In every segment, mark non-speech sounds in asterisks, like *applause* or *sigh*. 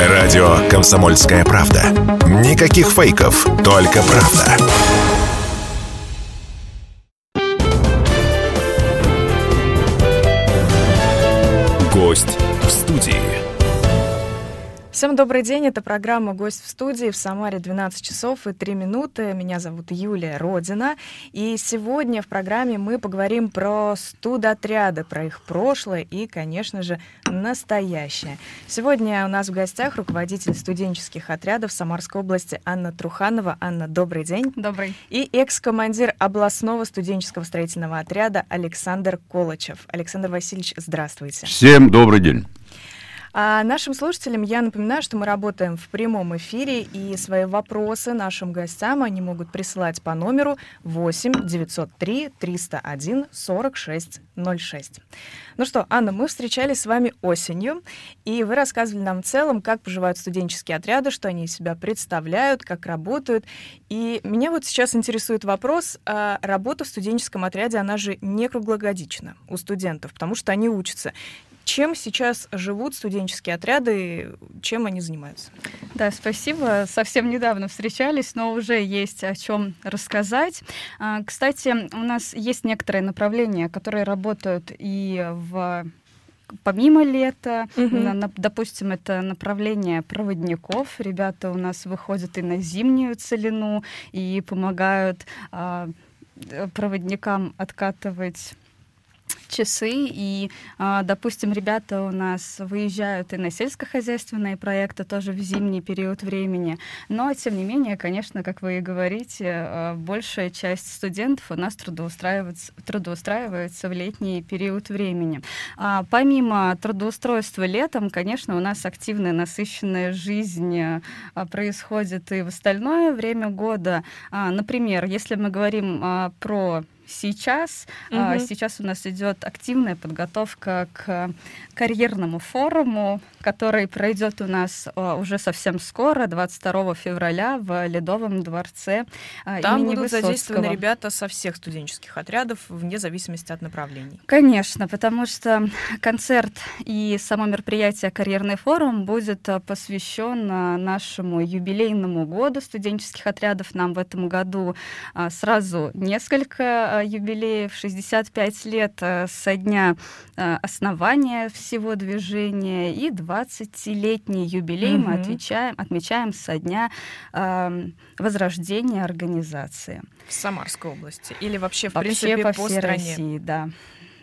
Радио «Комсомольская правда». Никаких фейков, только правда. Гость в студии. Всем добрый день, это программа «Гость в студии» в Самаре 12 часов и 3 минуты. Меня зовут Юлия Родина, и сегодня в программе мы поговорим про студотряды, про их прошлое и, конечно же, настоящее. Сегодня у нас в гостях руководитель студенческих отрядов Самарской области Анна Труханова. Анна, добрый день. Добрый. И экс-командир областного студенческого строительного отряда Александр Колычев. Александр Васильевич, здравствуйте. Всем добрый день. А нашим слушателям я напоминаю, что мы работаем в прямом эфире, и свои вопросы нашим гостям они могут присылать по номеру 8 903 301 46 06. Ну что, Анна, мы встречались с вами осенью, и вы рассказывали нам в целом, как поживают студенческие отряды, что они из себя представляют, как работают. И меня вот сейчас интересует вопрос, а работа в студенческом отряде, она же не круглогодична у студентов, потому что они учатся. Чем сейчас живут студенческие отряды, чем они занимаются? Да, спасибо. Совсем недавно встречались, но уже есть о чем рассказать. А, кстати, у нас есть некоторые направления, которые работают и в помимо лета, угу. на, допустим, это направление проводников. Ребята у нас выходят и на зимнюю целину и помогают а, проводникам откатывать часы, и, а, допустим, ребята у нас выезжают и на сельскохозяйственные проекты тоже в зимний период времени, но, тем не менее, конечно, как вы и говорите, а, большая часть студентов у нас трудоустраивается, трудоустраивается в летний период времени. А помимо трудоустройства летом, конечно, у нас активная, насыщенная жизнь происходит и в остальное время года. Например, если мы говорим про сейчас. Угу. А, сейчас у нас идет активная подготовка к карьерному форуму, который пройдет у нас а, уже совсем скоро, 22 февраля в Ледовом дворце. А, Там будут Высоцкого. задействованы ребята со всех студенческих отрядов, вне зависимости от направлений. Конечно, потому что концерт и само мероприятие «Карьерный форум» будет а, посвящен а, нашему юбилейному году студенческих отрядов. Нам в этом году а, сразу несколько Э, юбилеев, 65 лет э, со дня э, основания всего движения и 20-летний юбилей угу. мы отвечаем, отмечаем со дня эм, возрождения организации. В Самарской области или вообще, в вообще принципе, по, по всей стране? России, да.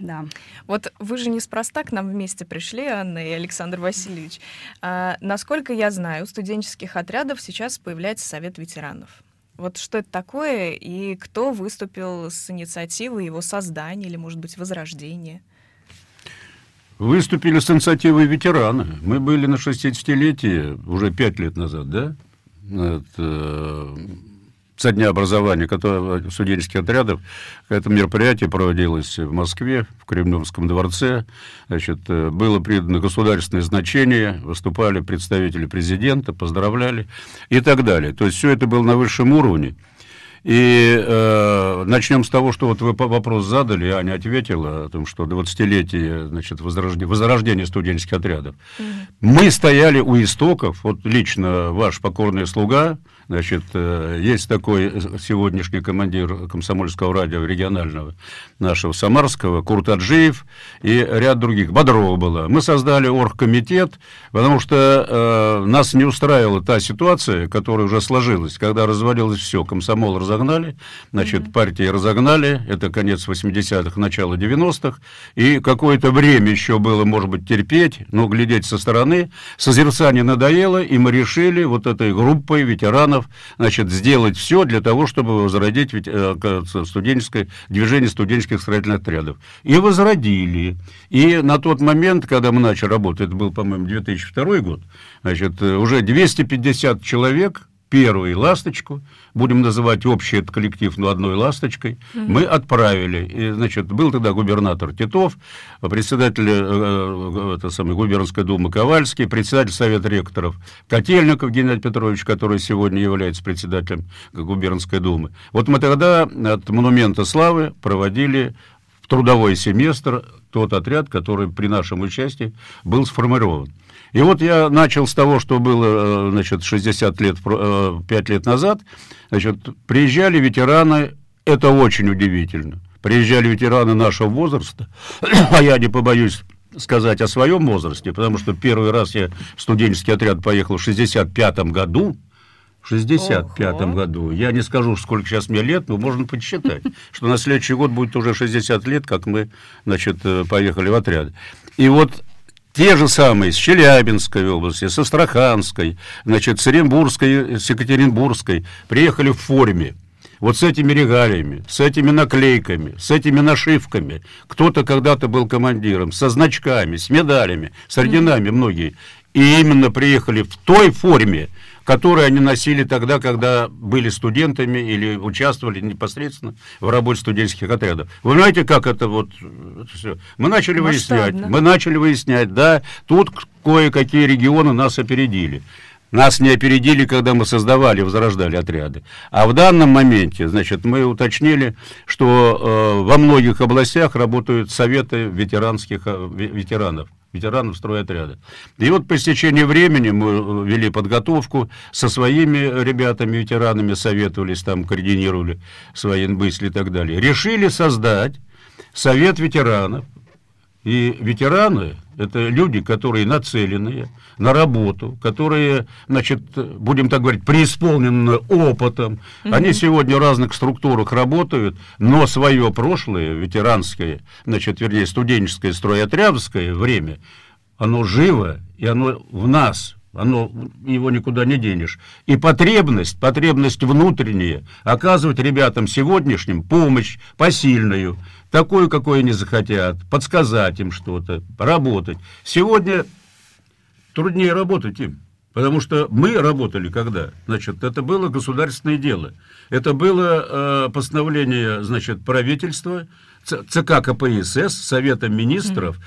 Да. Вот вы же неспроста к нам вместе пришли, Анна и Александр Васильевич. А, насколько я знаю, у студенческих отрядов сейчас появляется Совет ветеранов. Вот что это такое и кто выступил с инициативой его создания или, может быть, возрождения? Выступили с инициативой ветераны. Мы были на 60-летии уже пять лет назад, да? Это, со дня образования которого, студенческих отрядов. Это мероприятие проводилось в Москве, в Кремлевском дворце. Значит, э, было придано государственное значение, выступали представители президента, поздравляли и так далее. То есть все это было на высшем уровне. И э, начнем с того, что вот вы вопрос задали, Аня ответила о том, что 20-летие значит, возрождения, возрождения студенческих отрядов. Угу. Мы стояли у истоков, вот лично ваш покорный слуга, Значит, э, есть такой сегодняшний командир комсомольского радио регионального нашего Самарского, Курт Аджиев и ряд других. Бодрова была. Мы создали оргкомитет, потому что э, нас не устраивала та ситуация, которая уже сложилась, когда развалилось все. Комсомол разогнали, значит, mm-hmm. партии разогнали, это конец 80-х, начало 90-х, и какое-то время еще было, может быть, терпеть, но глядеть со стороны. Созерцание надоело, и мы решили вот этой группой ветеранов регионов, значит, сделать все для того, чтобы возродить э, студенческое, движение студенческих строительных отрядов. И возродили. И на тот момент, когда мы начали работать, это был, по-моему, 2002 год, значит, э, уже 250 человек первую ласточку, будем называть общий этот коллектив, но одной ласточкой, mm-hmm. мы отправили. И, значит, был тогда губернатор Титов, председатель э, э, это самой губернской думы Ковальский, председатель Совета ректоров Котельников Геннадий Петрович, который сегодня является председателем губернской думы. Вот мы тогда от Монумента Славы проводили в трудовой семестр тот отряд, который при нашем участии был сформирован. И вот я начал с того, что было, э, значит, 60 лет, 5 лет назад. Значит, приезжали ветераны, это очень удивительно. Приезжали ветераны нашего возраста, *clears throat* а я не побоюсь сказать о своем возрасте, потому что первый раз я в студенческий отряд поехал в 65 году, в 65 году. Я не скажу, сколько сейчас мне лет, но можно подсчитать, *laughs* что на следующий год будет уже 60 лет, как мы, значит, э, поехали в отряд. И вот те же самые с Челябинской области, с Астраханской, значит, с Оренбургской, с Екатеринбургской приехали в форме. Вот с этими регалиями, с этими наклейками, с этими нашивками. Кто-то когда-то был командиром, со значками, с медалями, с орденами многие. И именно приехали в той форме, которые они носили тогда, когда были студентами или участвовали непосредственно в работе студенческих отрядов. Вы знаете, как это вот это все? Мы начали Масштабно. выяснять, мы начали выяснять, да, тут кое-какие регионы нас опередили. Нас не опередили, когда мы создавали, возрождали отряды. А в данном моменте, значит, мы уточнили, что э, во многих областях работают советы ветеранских э, ветеранов ветеранов стройотряда. И вот по истечении времени мы вели подготовку со своими ребятами, ветеранами, советовались, там, координировали свои мысли и так далее. Решили создать Совет ветеранов. И ветераны – это люди, которые нацеленные на работу, которые, значит, будем так говорить, преисполнены опытом. Угу. Они сегодня в разных структурах работают, но свое прошлое, ветеранское, значит, вернее, студенческое, стройотрядское время, оно живо, и оно в нас, оно, его никуда не денешь. И потребность, потребность внутренняя, оказывать ребятам сегодняшним помощь посильную, такую, какой они захотят, подсказать им что-то, работать. Сегодня труднее работать им. Потому что мы работали когда? Значит, это было государственное дело. Это было э, постановление, значит, правительства, ЦК КПСС, Совета министров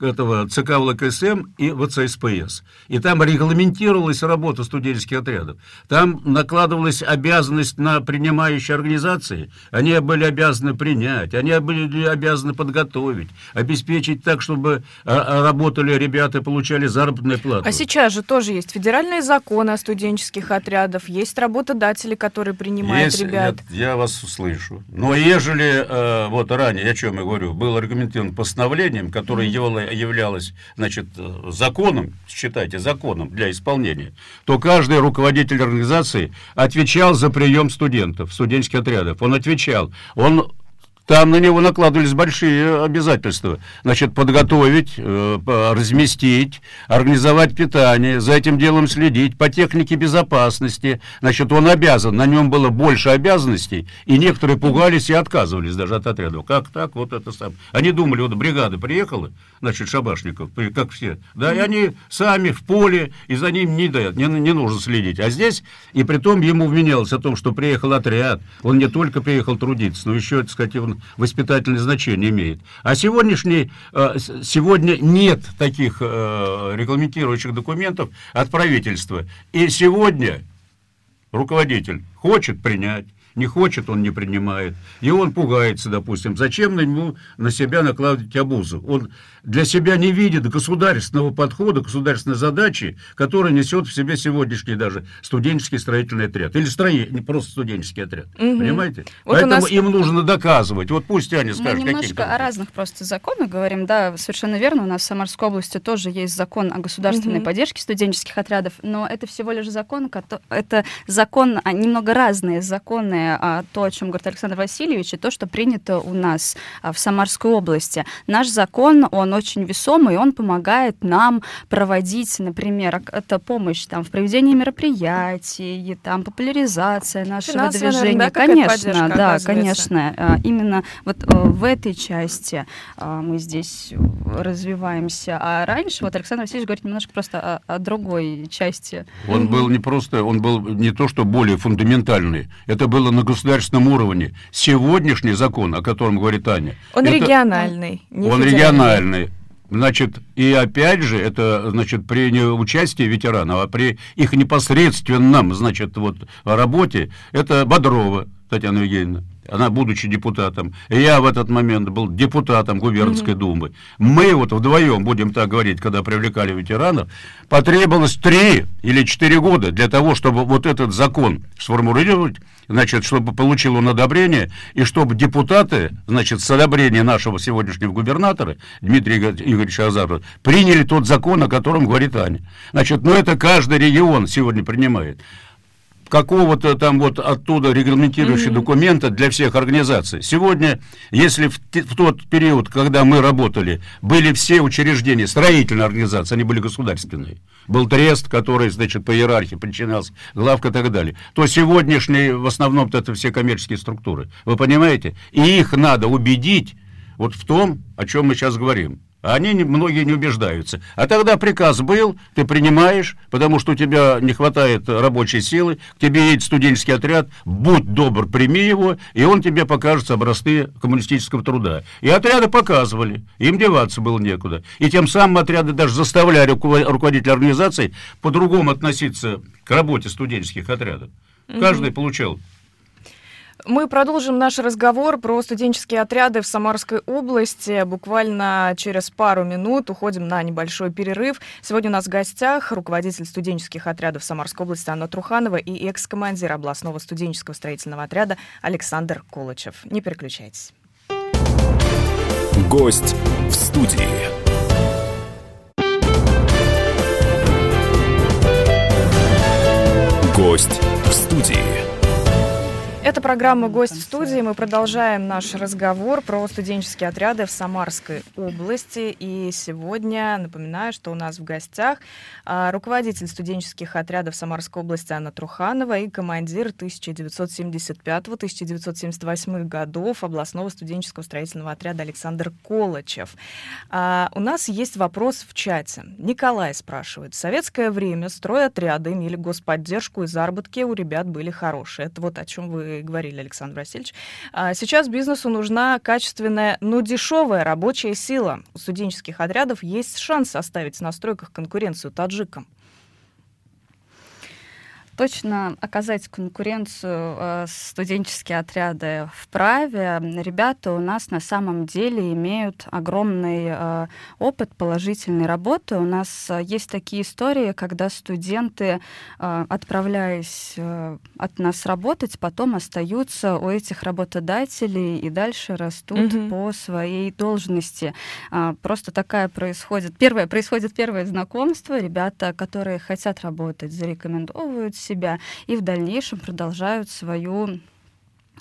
этого ЦК ВЛКСМ и ВЦСПС. И там регламентировалась работа студенческих отрядов. Там накладывалась обязанность на принимающие организации. Они были обязаны принять, они были обязаны подготовить, обеспечить так, чтобы а, а, работали ребята, получали заработную плату. А сейчас же тоже есть федеральные законы о студенческих отрядах, есть работодатели, которые принимают есть, ребят. Я, я вас услышу. Но ежели, э, вот ранее, о чем я говорю, было регламентировано постановлением, которое mm-hmm являлось, значит, законом, считайте, законом для исполнения, то каждый руководитель организации отвечал за прием студентов, студенческих отрядов. Он отвечал. Он там на него накладывались большие обязательства. Значит, подготовить, э, разместить, организовать питание, за этим делом следить, по технике безопасности. Значит, он обязан, на нем было больше обязанностей, и некоторые пугались и отказывались даже от отрядов. Как так? Вот это сам. Они думали, вот бригада приехала, значит, шабашников, как все, да, и они сами в поле, и за ним не, дают, не, не нужно следить. А здесь, и при том ему вменялось о том, что приехал отряд, он не только приехал трудиться, но еще, так сказать, он воспитательное значение имеет. А сегодняшний, э, сегодня нет таких э, регламентирующих документов от правительства. И сегодня руководитель хочет принять, не хочет, он не принимает. И он пугается, допустим. Зачем на него на себя накладывать обузу? Он для себя не видит государственного подхода, государственной задачи, которая несет в себе сегодняшний даже студенческий строительный отряд. Или строи, не просто студенческий отряд. Угу. Понимаете? Вот Поэтому нас... им нужно доказывать. Вот пусть они скажут. Мы немножко о разных просто законах говорим. Да, совершенно верно. У нас в Самарской области тоже есть закон о государственной угу. поддержке студенческих отрядов, но это всего лишь закон, это закон, а, немного разные законы, а, то, о чем говорит Александр Васильевич, и то, что принято у нас а, в Самарской области. Наш закон, он очень весомый, он помогает нам проводить, например, это помощь там, в проведении мероприятий, там, популяризация нашего Финансовая, движения. Наверное, да, конечно, да, конечно. А, именно вот э, в этой части мы здесь развиваемся. А раньше, вот Александр Васильевич говорит немножко просто о, о другой части. Он был не просто, он был не то, что более фундаментальный, это было на государственном уровне. Сегодняшний закон, о котором говорит Аня... Он это, региональный. Он региональный. Значит, и опять же, это, значит, при участии ветеранов, а при их непосредственном, значит, вот, работе, это Бодрова Татьяна Евгеньевна. она будучи депутатом, я в этот момент был депутатом губернской mm-hmm. думы, мы вот вдвоем, будем так говорить, когда привлекали ветеранов, потребовалось три или четыре года для того, чтобы вот этот закон сформулировать, значит, чтобы получил он одобрение, и чтобы депутаты, значит, с одобрения нашего сегодняшнего губернатора, Дмитрия Игоревича Азарова, приняли тот закон, о котором говорит Аня. Значит, ну это каждый регион сегодня принимает какого-то там вот оттуда регламентирующего mm-hmm. документа для всех организаций. Сегодня, если в, в тот период, когда мы работали, были все учреждения, строительные организации, они были государственные, был трест, который, значит, по иерархии подчинялся, главка и так далее, то сегодняшние, в основном, это все коммерческие структуры. Вы понимаете? И их надо убедить вот в том, о чем мы сейчас говорим. Они не, многие не убеждаются. А тогда приказ был, ты принимаешь, потому что у тебя не хватает рабочей силы, к тебе едет студенческий отряд, будь добр, прими его, и он тебе покажет образцы коммунистического труда. И отряды показывали, им деваться было некуда. И тем самым отряды даже заставляли руководителя организации по-другому относиться к работе студенческих отрядов. Каждый получал мы продолжим наш разговор про студенческие отряды в Самарской области. Буквально через пару минут уходим на небольшой перерыв. Сегодня у нас в гостях руководитель студенческих отрядов Самарской области Анна Труханова и экс-командир областного студенческого строительного отряда Александр Колычев. Не переключайтесь. Гость в студии. Гость в студии. Это программа «Гость в студии». Мы продолжаем наш разговор про студенческие отряды в Самарской области. И сегодня напоминаю, что у нас в гостях а, руководитель студенческих отрядов Самарской области Анна Труханова и командир 1975-1978 годов областного студенческого строительного отряда Александр Колычев. А, у нас есть вопрос в чате. Николай спрашивает. В советское время стройотряды имели господдержку и заработки у ребят были хорошие. Это вот о чем вы говорили, Александр Васильевич. А сейчас бизнесу нужна качественная, но дешевая рабочая сила. У студенческих отрядов есть шанс составить на стройках конкуренцию таджикам точно оказать конкуренцию э, студенческие отряды в праве. Ребята у нас на самом деле имеют огромный э, опыт положительной работы. У нас э, есть такие истории, когда студенты, отправляясь от нас работать, потом остаются у этих работодателей и дальше растут mm-hmm. по своей должности. Просто такая происходит. Первое происходит первое знакомство. Ребята, которые хотят работать, зарекомендовывают себя и в дальнейшем продолжают свою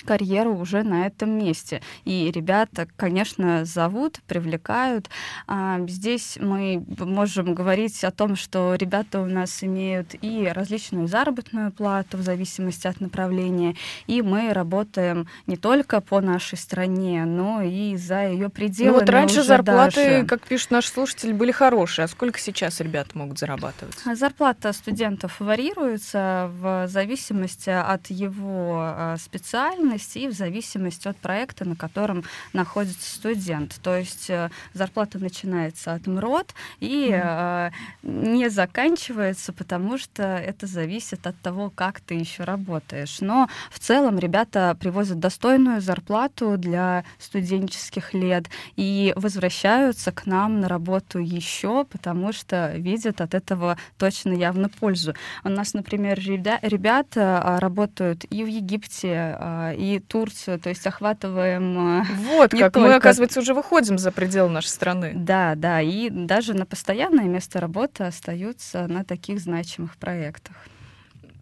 карьеру уже на этом месте. И ребята, конечно, зовут, привлекают. А, здесь мы можем говорить о том, что ребята у нас имеют и различную заработную плату в зависимости от направления, и мы работаем не только по нашей стране, но и за ее пределами. Ну вот раньше зарплаты, даже. как пишут наши слушатели, были хорошие. А сколько сейчас ребята могут зарабатывать? Зарплата студентов варьируется в зависимости от его а, специальности специальности и в зависимости от проекта, на котором находится студент. То есть э, зарплата начинается от МРОД и mm-hmm. не заканчивается, потому что это зависит от того, как ты еще работаешь. Но в целом ребята привозят достойную зарплату для студенческих лет и возвращаются к нам на работу еще, потому что видят от этого точно явно пользу. У нас, например, ребята а, работают и в Египте, и Турцию, то есть охватываем... Э, вот как, только... мы, оказывается, уже выходим за пределы нашей страны. Да, да, и даже на постоянное место работы остаются на таких значимых проектах.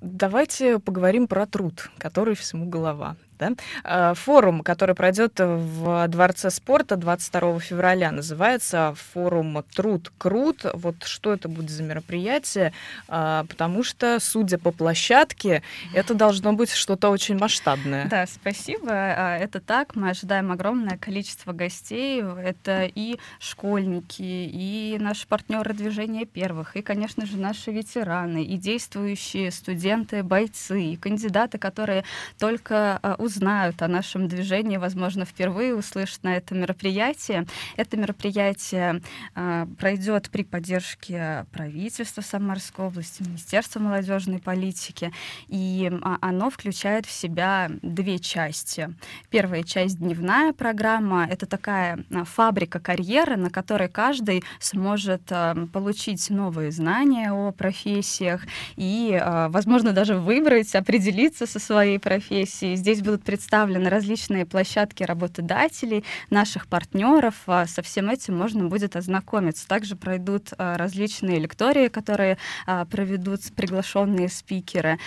Давайте поговорим про труд, который всему голова. Да? А, форум, который пройдет в Дворце спорта 22 февраля, называется форум «Труд крут». Вот что это будет за мероприятие, а, потому что, судя по площадке, это должно быть что-то очень масштабное. Да, спасибо. А, это так. Мы ожидаем огромное количество гостей. Это и школьники, и наши партнеры движения первых, и, конечно же, наши ветераны, и действующие студенты, бойцы, и кандидаты, которые только узнали узнают о нашем движении, возможно, впервые услышат на этом мероприятии. Это мероприятие э, пройдет при поддержке правительства Самарской области, Министерства молодежной политики, и э, оно включает в себя две части. Первая часть — дневная программа. Это такая фабрика карьеры, на которой каждый сможет получить новые знания о профессиях и, возможно, даже выбрать, определиться со своей профессией. Здесь будут представлены различные площадки работодателей, наших партнеров. А со всем этим можно будет ознакомиться. Также пройдут э, различные лектории, которые проведут приглашенные спикеры.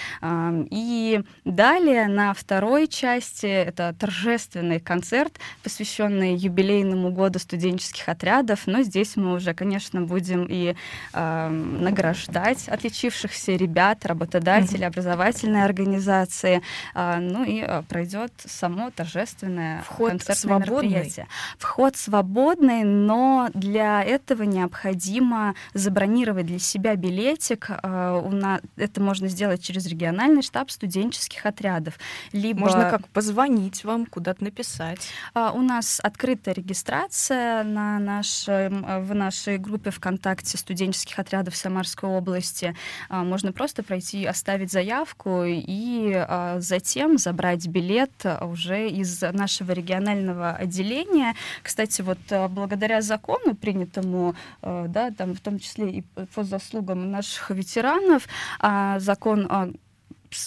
И далее на второй части это торжественный концерт, посвященный юбилейному году студенческих отрядов. Но здесь мы уже, конечно, будем и награждать отличившихся ребят, работодателей, образовательной организации. Ну и э, пройдет само торжественное Вход концертное свободный. мероприятие. Вход свободный, но для этого необходимо забронировать для себя билетик. Э, это можно сделать через региональный штаб студенческих отрядов. Либо... Можно как позвонить вам, куда-то написать. Uh, у нас открыта регистрация на нашем, в нашей группе ВКонтакте студенческих отрядов Самарской области. Можно просто пройти, оставить заявку и затем забрать билет уже из нашего регионального отделения. Кстати, вот благодаря закону, принятому, да, там, в том числе и по заслугам наших ветеранов, закон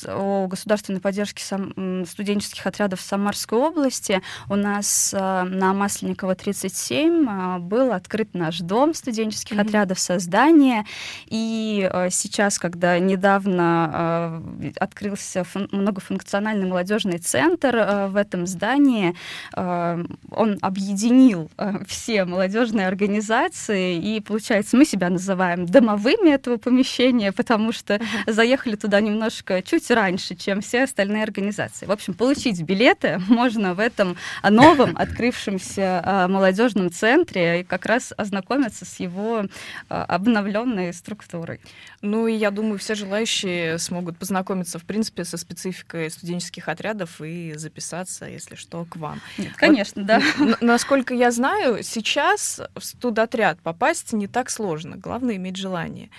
о государственной поддержке сам, студенческих отрядов в Самарской области у нас э, на Масленникова 37 э, был открыт наш дом студенческих mm-hmm. отрядов создания. И э, сейчас, когда недавно открылся многофункциональный молодежный центр в этом здании, он объединил все молодежные организации, и, получается, мы себя называем домовыми этого помещения, потому что mm-hmm. заехали туда немножко чуть чуть раньше, чем все остальные организации. В общем, получить билеты *laughs* можно в этом новом *laughs* открывшемся а, молодежном центре и как раз ознакомиться с его а, обновленной структурой. Ну и я думаю, все желающие смогут познакомиться, в принципе, со спецификой студенческих отрядов и записаться, если что, к вам. Нет, конечно, вот, да. Насколько я знаю, сейчас в студотряд попасть не так сложно. Главное иметь желание.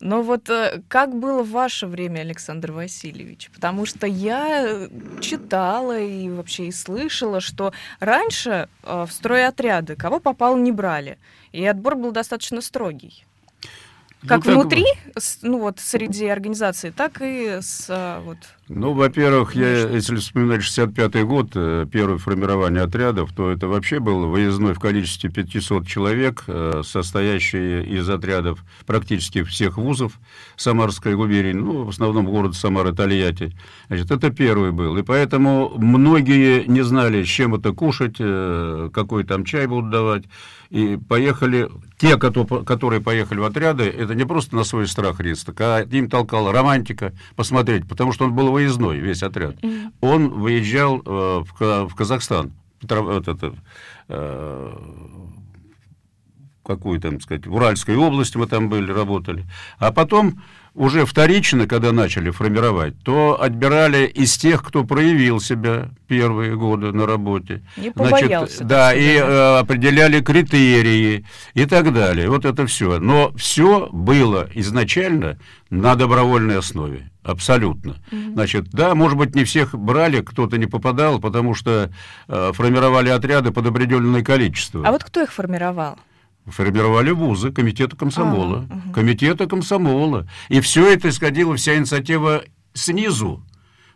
Но вот э, как было в ваше время, Александр Васильевич? Васильевич, потому что я читала и вообще и слышала, что раньше э, в стройотряды кого попал не брали, и отбор был достаточно строгий. Как ну, внутри, ну вот среди организации, так и с э, вот ну, во-первых, я, если вспоминать 65-й год, э, первое формирование отрядов, то это вообще был выездной в количестве 500 человек, э, состоящий из отрядов практически всех вузов Самарской губернии, ну, в основном город Самара, Тольятти. Значит, это первый был. И поэтому многие не знали, с чем это кушать, э, какой там чай будут давать. И поехали, те, которые поехали в отряды, это не просто на свой страх риск, а им толкала романтика посмотреть, потому что он был выездной, весь отряд. Mm-hmm. Он выезжал э, в, в Казахстан, вот это, э, какую там, сказать, в Уральской области мы там были, работали. А потом уже вторично, когда начали формировать, то отбирали из тех, кто проявил себя первые годы на работе. Не побоялся. Значит, да, и э, определяли критерии и так далее. Вот это все. Но все было изначально на добровольной основе. Абсолютно. Mm-hmm. Значит, да, может быть, не всех брали, кто-то не попадал, потому что э, формировали отряды под определенное количество. А вот кто их формировал? Формировали вузы, комитета комсомола, а, угу. комитета комсомола. И все это исходило, вся инициатива снизу.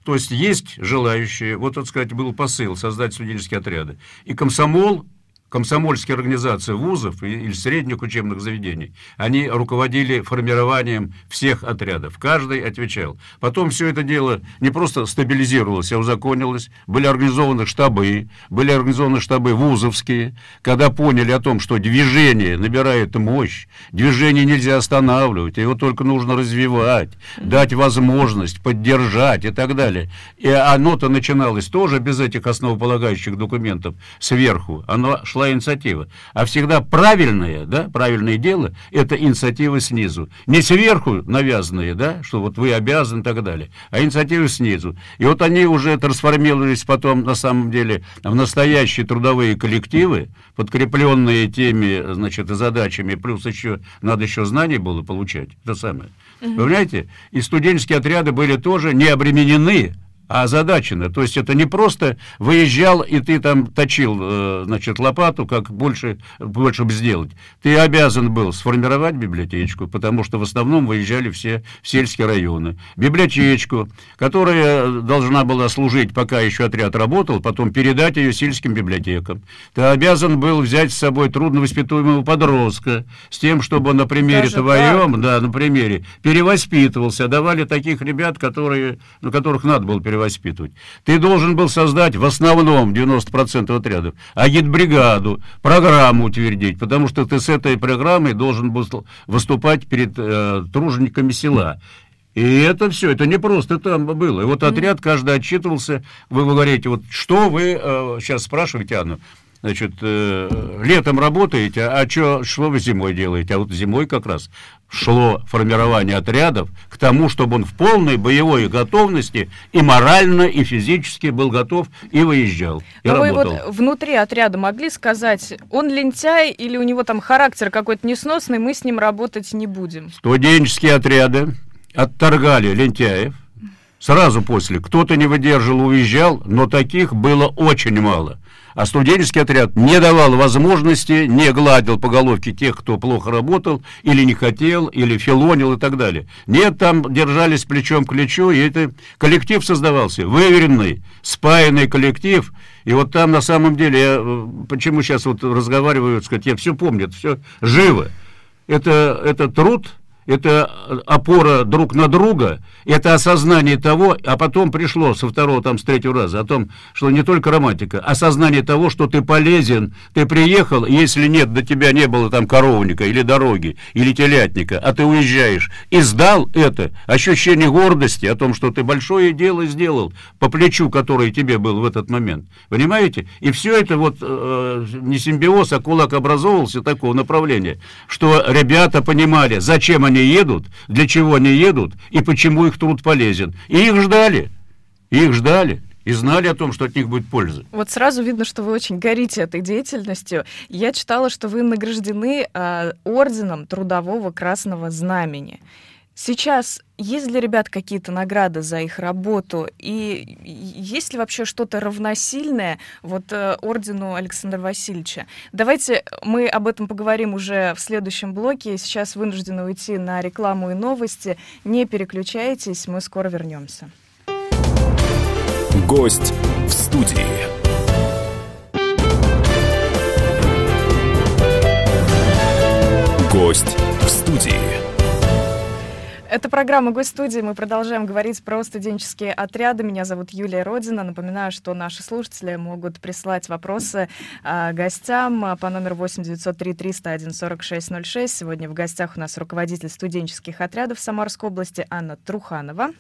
То есть есть желающие, вот, так сказать, был посыл создать студенческие отряды. И комсомол комсомольские организации вузов или средних учебных заведений, они руководили формированием всех отрядов. Каждый отвечал. Потом все это дело не просто стабилизировалось, а узаконилось. Были организованы штабы, были организованы штабы вузовские, когда поняли о том, что движение набирает мощь, движение нельзя останавливать, его только нужно развивать, дать возможность, поддержать и так далее. И оно-то начиналось тоже без этих основополагающих документов сверху. Оно шло шла инициатива. А всегда правильное, да, правильное дело, это инициатива снизу. Не сверху навязанные, да, что вот вы обязаны и так далее, а инициатива снизу. И вот они уже трансформировались потом, на самом деле, в настоящие трудовые коллективы, подкрепленные теми, значит, задачами, плюс еще, надо еще знания было получать, это самое. Вы понимаете? И студенческие отряды были тоже не обременены а озадачено. То есть это не просто выезжал, и ты там точил, э, значит, лопату, как больше, больше бы сделать. Ты обязан был сформировать библиотечку, потому что в основном выезжали все в сельские районы. Библиотечку, которая должна была служить, пока еще отряд работал, потом передать ее сельским библиотекам. Ты обязан был взять с собой трудновоспитуемого подростка, с тем, чтобы он на примере Даже твоем, так? да, на примере, перевоспитывался. Давали таких ребят, которые, на которых надо было перевоспитывать воспитывать. Ты должен был создать в основном 90% отрядов агитбригаду, программу утвердить, потому что ты с этой программой должен был выступать перед э, тружениками села. И это все, это не просто там было. И вот отряд каждый отчитывался. Вы говорите, вот что вы э, сейчас спрашиваете, Анну, значит, э, летом работаете, а чё, что вы зимой делаете? А вот зимой как раз шло формирование отрядов к тому, чтобы он в полной боевой готовности и морально, и физически был готов и выезжал. И Но работал. вы вот внутри отряда могли сказать, он лентяй или у него там характер какой-то несносный, мы с ним работать не будем? Студенческие отряды отторгали лентяев, сразу после. Кто-то не выдержал, уезжал, но таких было очень мало. А студенческий отряд не давал возможности, не гладил по головке тех, кто плохо работал, или не хотел, или филонил и так далее. Нет, там держались плечом к плечу, и это коллектив создавался, выверенный, спаянный коллектив. И вот там на самом деле, я э, почему сейчас вот разговариваю, сказать, я все помню, это все живо. Это, это труд, это опора друг на друга, это осознание того, а потом пришло со второго, там, с третьего раза, о том, что не только романтика, осознание того, что ты полезен, ты приехал, если нет, до тебя не было там коровника или дороги, или телятника, а ты уезжаешь, и сдал это, ощущение гордости о том, что ты большое дело сделал по плечу, которое тебе был в этот момент, понимаете? И все это вот э, не симбиоз, а кулак образовывался такого направления, что ребята понимали, зачем они они едут, для чего они едут и почему их труд полезен. И их ждали, их ждали и знали о том, что от них будет польза. Вот сразу видно, что вы очень горите этой деятельностью. Я читала, что вы награждены э, орденом Трудового Красного Знамени. Сейчас есть для ребят какие-то награды за их работу? И есть ли вообще что-то равносильное вот э, ордену Александра Васильевича? Давайте мы об этом поговорим уже в следующем блоке. Сейчас вынуждены уйти на рекламу и новости. Не переключайтесь, мы скоро вернемся. Гость в студии. Гость в студии. Это программа «Гость-студии». Мы продолжаем говорить про студенческие отряды. Меня зовут Юлия Родина. Напоминаю, что наши слушатели могут прислать вопросы э, гостям по номеру 8 903 301 4606. Сегодня в гостях у нас руководитель студенческих отрядов Самарской области Анна Труханова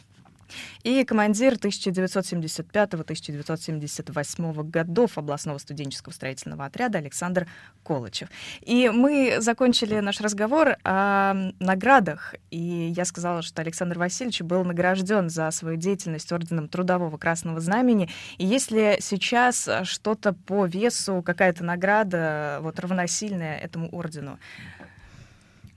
и командир 1975-1978 годов областного студенческого строительного отряда Александр Колычев. И мы закончили наш разговор о наградах, и я сказала, что Александр Васильевич был награжден за свою деятельность орденом Трудового Красного Знамени. И если сейчас что-то по весу, какая-то награда вот равносильная этому ордену?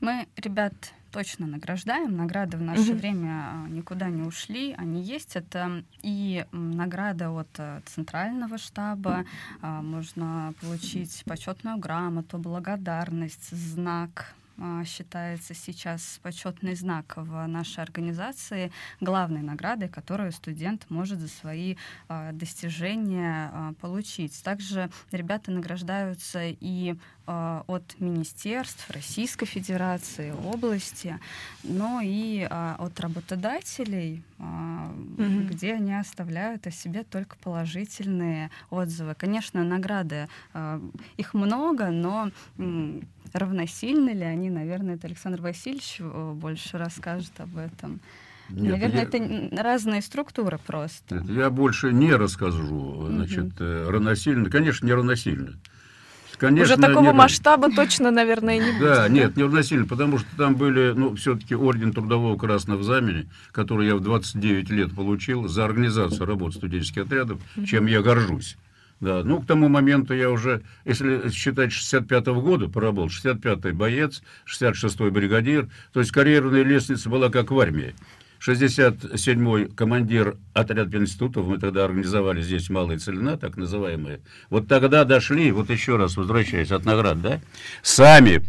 Мы, ребят, точно награждаем. Награды в наше mm-hmm. время а, никуда не ушли, они есть. Это и награда от э, центрального штаба, mm-hmm. можно получить почетную грамоту, благодарность, знак а, считается сейчас почетный знак в нашей организации главной наградой, которую студент может за свои а, достижения а, получить. Также ребята награждаются и от министерств Российской Федерации, области, но и от работодателей, mm-hmm. где они оставляют о себе только положительные отзывы. Конечно, награды, их много, но равносильны ли они, наверное, это Александр Васильевич э, больше расскажет об этом. Нет, Наверное, я... это разные структуры просто. Нет, я больше не расскажу. Значит, угу. равносильно, конечно, не равносильно. Конечно, Уже такого не- масштаба точно, наверное, не будет. Да, нет, не равносильно, потому что там были, ну, все-таки орден Трудового Красного Знамени, который я в 29 лет получил за организацию работы студенческих отрядов, чем я горжусь. Да, ну, к тому моменту я уже, если считать 65-го года, поработал, 65-й боец, 66-й бригадир, то есть карьерная лестница была как в армии. 67-й командир отряда пединститутов, мы тогда организовали здесь малые целина, так называемые. Вот тогда дошли, вот еще раз возвращаясь от наград, да, сами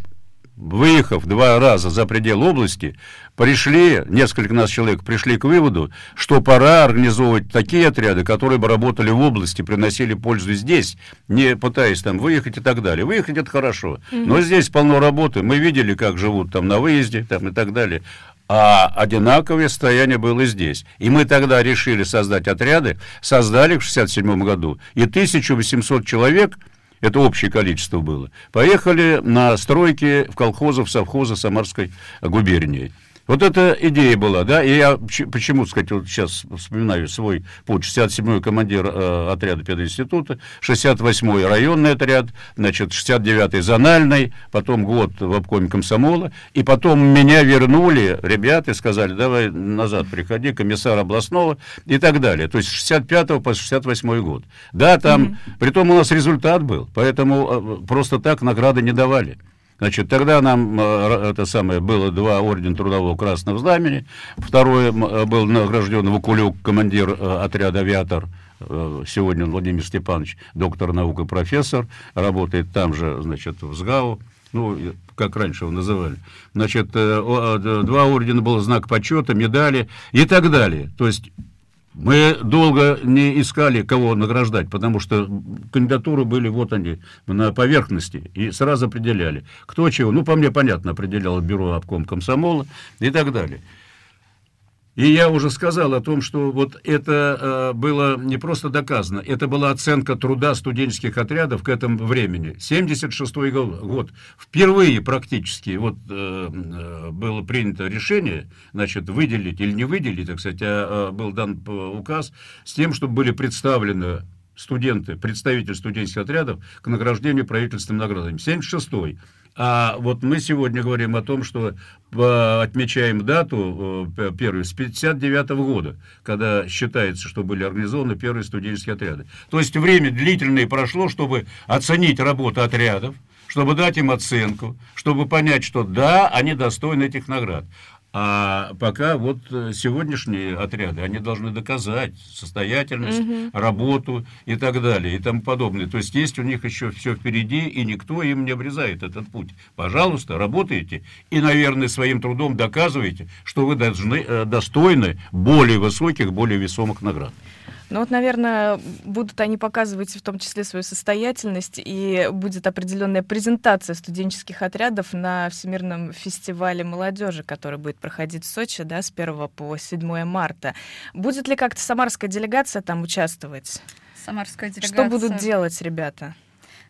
выехав два раза за пределы области, пришли, несколько нас человек пришли к выводу, что пора организовывать такие отряды, которые бы работали в области, приносили пользу здесь, не пытаясь там выехать и так далее. Выехать это хорошо, но здесь полно работы. Мы видели, как живут там на выезде там, и так далее. А одинаковое состояние было здесь. И мы тогда решили создать отряды, создали в 67 году. И 1800 человек это общее количество было, поехали на стройки в колхозы, в совхозы Самарской губернии. Вот эта идея была, да, и я почему, сказать, вот сейчас вспоминаю свой путь, 67-й командир э, отряда пединститута, 68-й районный отряд, значит, 69-й зональный, потом год в обкоме комсомола, и потом меня вернули ребята и сказали, давай назад приходи, комиссар областного и так далее. То есть с 65 по 68 год. Да, там, притом у нас результат был, поэтому э, просто так награды не давали. Значит, тогда нам э, это самое было два ордена трудового красного знамени. Второй м, э, был награжден Вакулюк, командир э, отряда авиатор. Сегодня Владимир Степанович, доктор наук и профессор, работает там же, значит, в СГАУ. Ну, как раньше его называли. Значит, два ордена было знак почета, медали и так далее. То есть мы долго не искали, кого награждать, потому что кандидатуры были вот они, на поверхности, и сразу определяли, кто чего. Ну, по мне, понятно, определяло бюро обком комсомола и так далее. И я уже сказал о том, что вот это э, было не просто доказано, это была оценка труда студенческих отрядов к этому времени. 76-й год. Впервые практически вот э, э, было принято решение, значит, выделить или не выделить, так сказать, а, а был дан э, указ с тем, чтобы были представлены студенты, представители студенческих отрядов к награждению правительственными наградами. 76-й. А вот мы сегодня говорим о том, что э, отмечаем дату э, первую с 59 года, когда считается, что были организованы первые студенческие отряды. То есть время длительное прошло, чтобы оценить работу отрядов, чтобы дать им оценку, чтобы понять, что да, они достойны этих наград. А пока вот э, сегодняшние отряды, они должны доказать состоятельность, работу и так далее, и тому подобное. То есть есть у них еще все впереди, и никто им не обрезает этот путь. Пожалуйста, работайте и, наверное, своим трудом доказывайте, что вы должны, э, достойны более высоких, более весомых наград. Ну вот, наверное, будут они показывать в том числе свою состоятельность, и будет определенная презентация студенческих отрядов на Всемирном фестивале молодежи, который будет проходить в Сочи да, с 1 по 7 марта. Будет ли как-то самарская делегация там участвовать? Самарская делегация. Что будут делать ребята?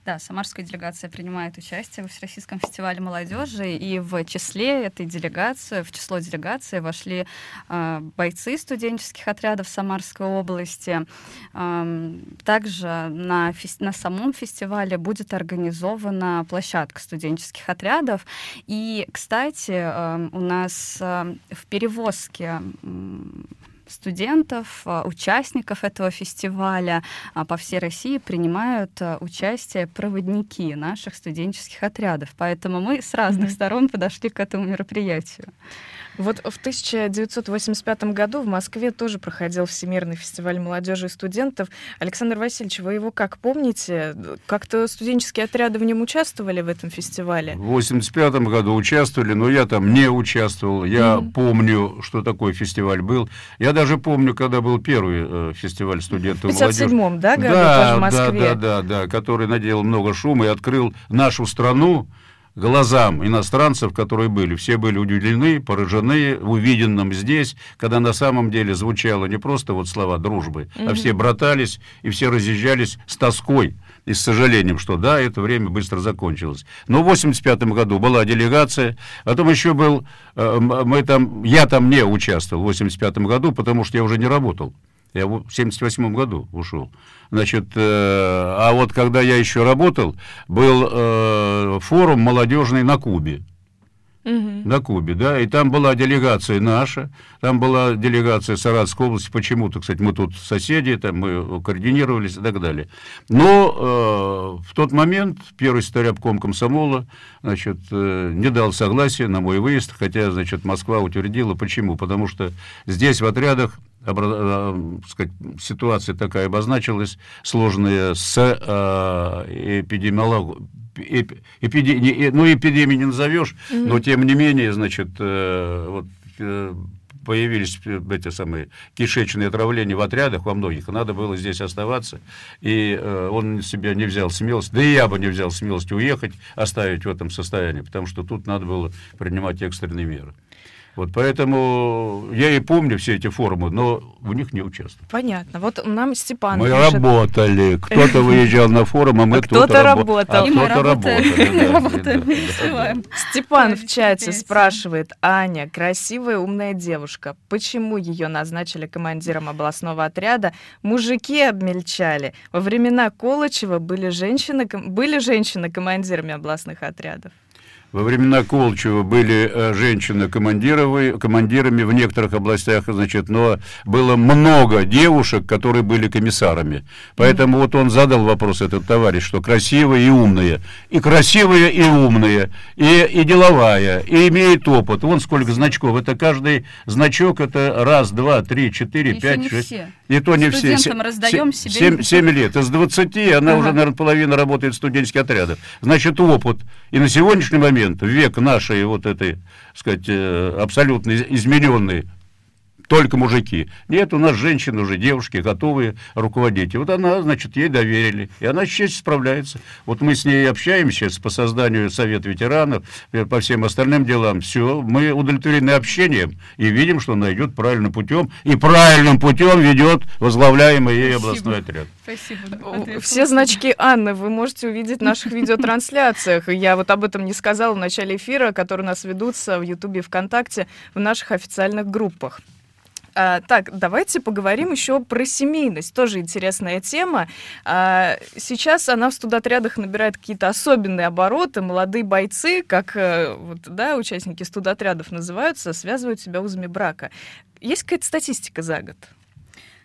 Да, самарская делегация принимает участие в Всероссийском фестивале молодежи, и в числе этой делегации, в число делегации вошли э, бойцы студенческих отрядов Самарской области. Эм, также на, фес- на самом фестивале будет организована площадка студенческих отрядов. И, кстати, эм, у нас эм, в перевозке м, студентов, а, участников этого фестиваля а, по всей России принимают а, участие проводники наших студенческих отрядов. Поэтому мы с разных Мгм. сторон подошли к этому мероприятию. Вот в 1985 году в Москве тоже проходил Всемирный фестиваль молодежи и студентов. Александр Васильевич, вы его как помните? Как-то студенческие отряды в нем участвовали в этом фестивале? В 85 году участвовали, но я там не участвовал. Я Мгм. помню, что такой фестиваль был. Я даже помню, когда был первый э, фестиваль В студентов молодежи. 57-м, да, году да, тоже в да, Москве? да, да, да, который наделал много шума и открыл нашу страну глазам иностранцев, которые были. Все были удивлены, поражены увиденным здесь, когда на самом деле звучало не просто вот слова дружбы, а Мгм. все братались и все разъезжались с тоской и с сожалением, что да, это время быстро закончилось. Но в 85 году была делегация, потом еще был, э, мы там, я там не участвовал в 85 году, потому что я уже не работал. Я в 78 году ушел. Значит, э, а вот когда я еще работал, был э, форум молодежный на Кубе. Мгм. На Кубе, да, и там была делегация наша, там была делегация Саратовской области, почему-то, кстати, мы тут соседи, там мы координировались и так далее. Но э, в тот момент первый секретарь обком комсомола, значит, э, не дал согласия на мой выезд, хотя, значит, Москва утвердила. Почему? Потому что здесь в отрядах э, сказать, ситуация такая обозначилась, сложная с э, эпидемиологией. ну, эпидемии не назовешь, но тем не менее, значит, э, вот э, появились э, эти самые кишечные отравления в отрядах во многих, надо было здесь оставаться, и э, он себя не взял смелость, да и я бы не взял смелости уехать, оставить в этом состоянии, потому что тут надо было принимать экстренные меры. Вот поэтому я и помню все эти форумы, но в них не участвовал. Понятно. Вот нам Степан Мы пишет. работали. Кто-то выезжал на форум, а мы А кто-то рабо- работал. а И мы кто-то работаем, *laughs* да, да, да. Степан в чате спрашивает, Аня, красивая умная девушка, почему ее назначили командиром областного отряда? Мужики обмельчали. Во времена Колычева были женщины, были женщины командирами областных отрядов. Во времена Колчева были э, женщины командирами в некоторых областях, значит, но было много девушек, которые были комиссарами. Поэтому вот он задал вопрос, этот товарищ, что красивая и умная. И красивая, и умная, и, и деловая, и имеет опыт. Вон сколько значков. Это каждый значок, это раз, два, три, четыре, Еще пять, шесть. все. И то не все. Студентам раздаем се- себе. семь- семь лет. Из 20 она Ага. уже, наверное, половина работает в студенческих отрядах. Значит, опыт. И на сегодняшний момент, в век нашей вот этой, сказать, э, абсолютно из- измененной, только мужики. Нет, у нас женщины уже, девушки, готовые руководить. И вот она, значит, ей доверили. И она сейчас справляется. Вот мы с ней общаемся сейчас по созданию Совета ветеранов, э, по всем остальным делам. Все, мы удовлетворены общением и видим, что она идет правильным путем. И правильным путем ведет возглавляемый ей Спасибо. областной отряд. Спасибо. У- ответила. Все значки Анны вы можете увидеть в наших видеотрансляциях. Я вот об этом не сказала в начале эфира, которые у нас ведутся в Ютубе и ВКонтакте в наших официальных группах. А, так, давайте поговорим еще про семейность. Тоже интересная тема. А, сейчас она в студотрядах набирает какие-то особенные обороты. Молодые бойцы, как э, вот, да, участники студотрядов называются, связывают себя узами брака. Есть какая-то статистика за год?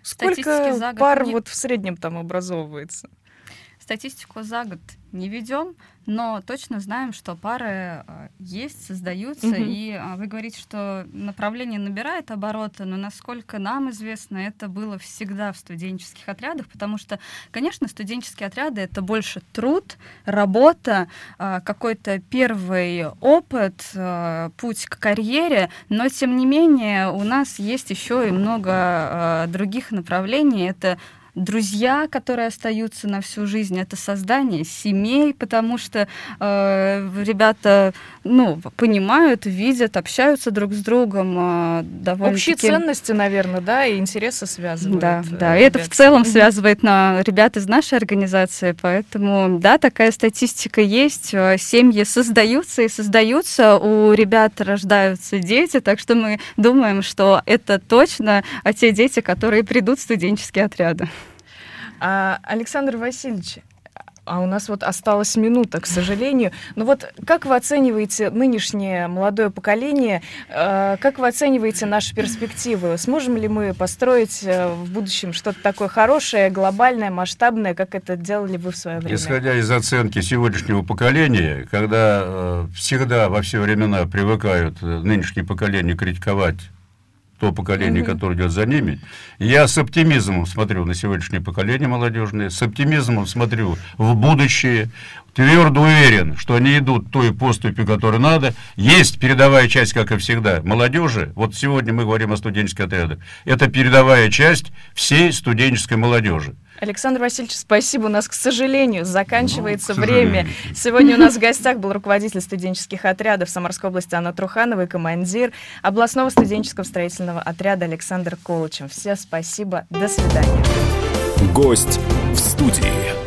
Сколько за год пар не- вот в среднем там образовывается? Статистику за год не ведем, но точно знаем, что пары э, есть, создаются. Мгм. И э, вы говорите, что направление набирает обороты, но насколько нам известно, это было всегда в студенческих отрядах, потому что, конечно, студенческие отряды это больше труд, работа, э, какой-то первый опыт, э, путь к карьере, но тем не менее у нас есть еще и много других направлений. Это друзья, которые остаются на всю жизнь, это создание семей, потому что э, ребята, ну, понимают, видят, общаются друг с другом э, довольно Общие ценности, наверное, да, и интересы связывают. да, э, да. И это в целом связывает на ребят из нашей организации, поэтому, да, такая статистика есть. Э, Семьи создаются и создаются, у ребят рождаются дети, так что мы думаем, что это точно а те дети, которые придут в студенческие отряды. А, Александр Васильевич, а у нас вот осталась минута, к сожалению. Ну вот как вы оцениваете нынешнее молодое поколение? э, Как вы оцениваете наши перспективы? Сможем ли мы построить э, в будущем что-то такое хорошее, глобальное, масштабное, как это делали вы в свое время? Исходя из оценки сегодняшнего поколения, когда э, всегда во все времена привыкают э, нынешнее поколение критиковать то поколение, Мгм. которое идет за ними, я с оптимизмом смотрю на сегодняшнее поколение молодежное, с оптимизмом смотрю в будущее, твердо уверен, что они идут той поступью, которой надо. Есть передовая часть, как и всегда, молодежи. Вот сегодня мы говорим о студенческих отрядах. Это передовая часть всей студенческой молодежи. Александр Васильевич, спасибо. У нас, к сожалению, заканчивается Ну, к время. сожалению. Сегодня у нас в гостях был руководитель студенческих отрядов Самарской области Анна Труханова и командир областного студенческого строительного отряда Александр Колычев. Все спасибо. До свидания. Гость в студии.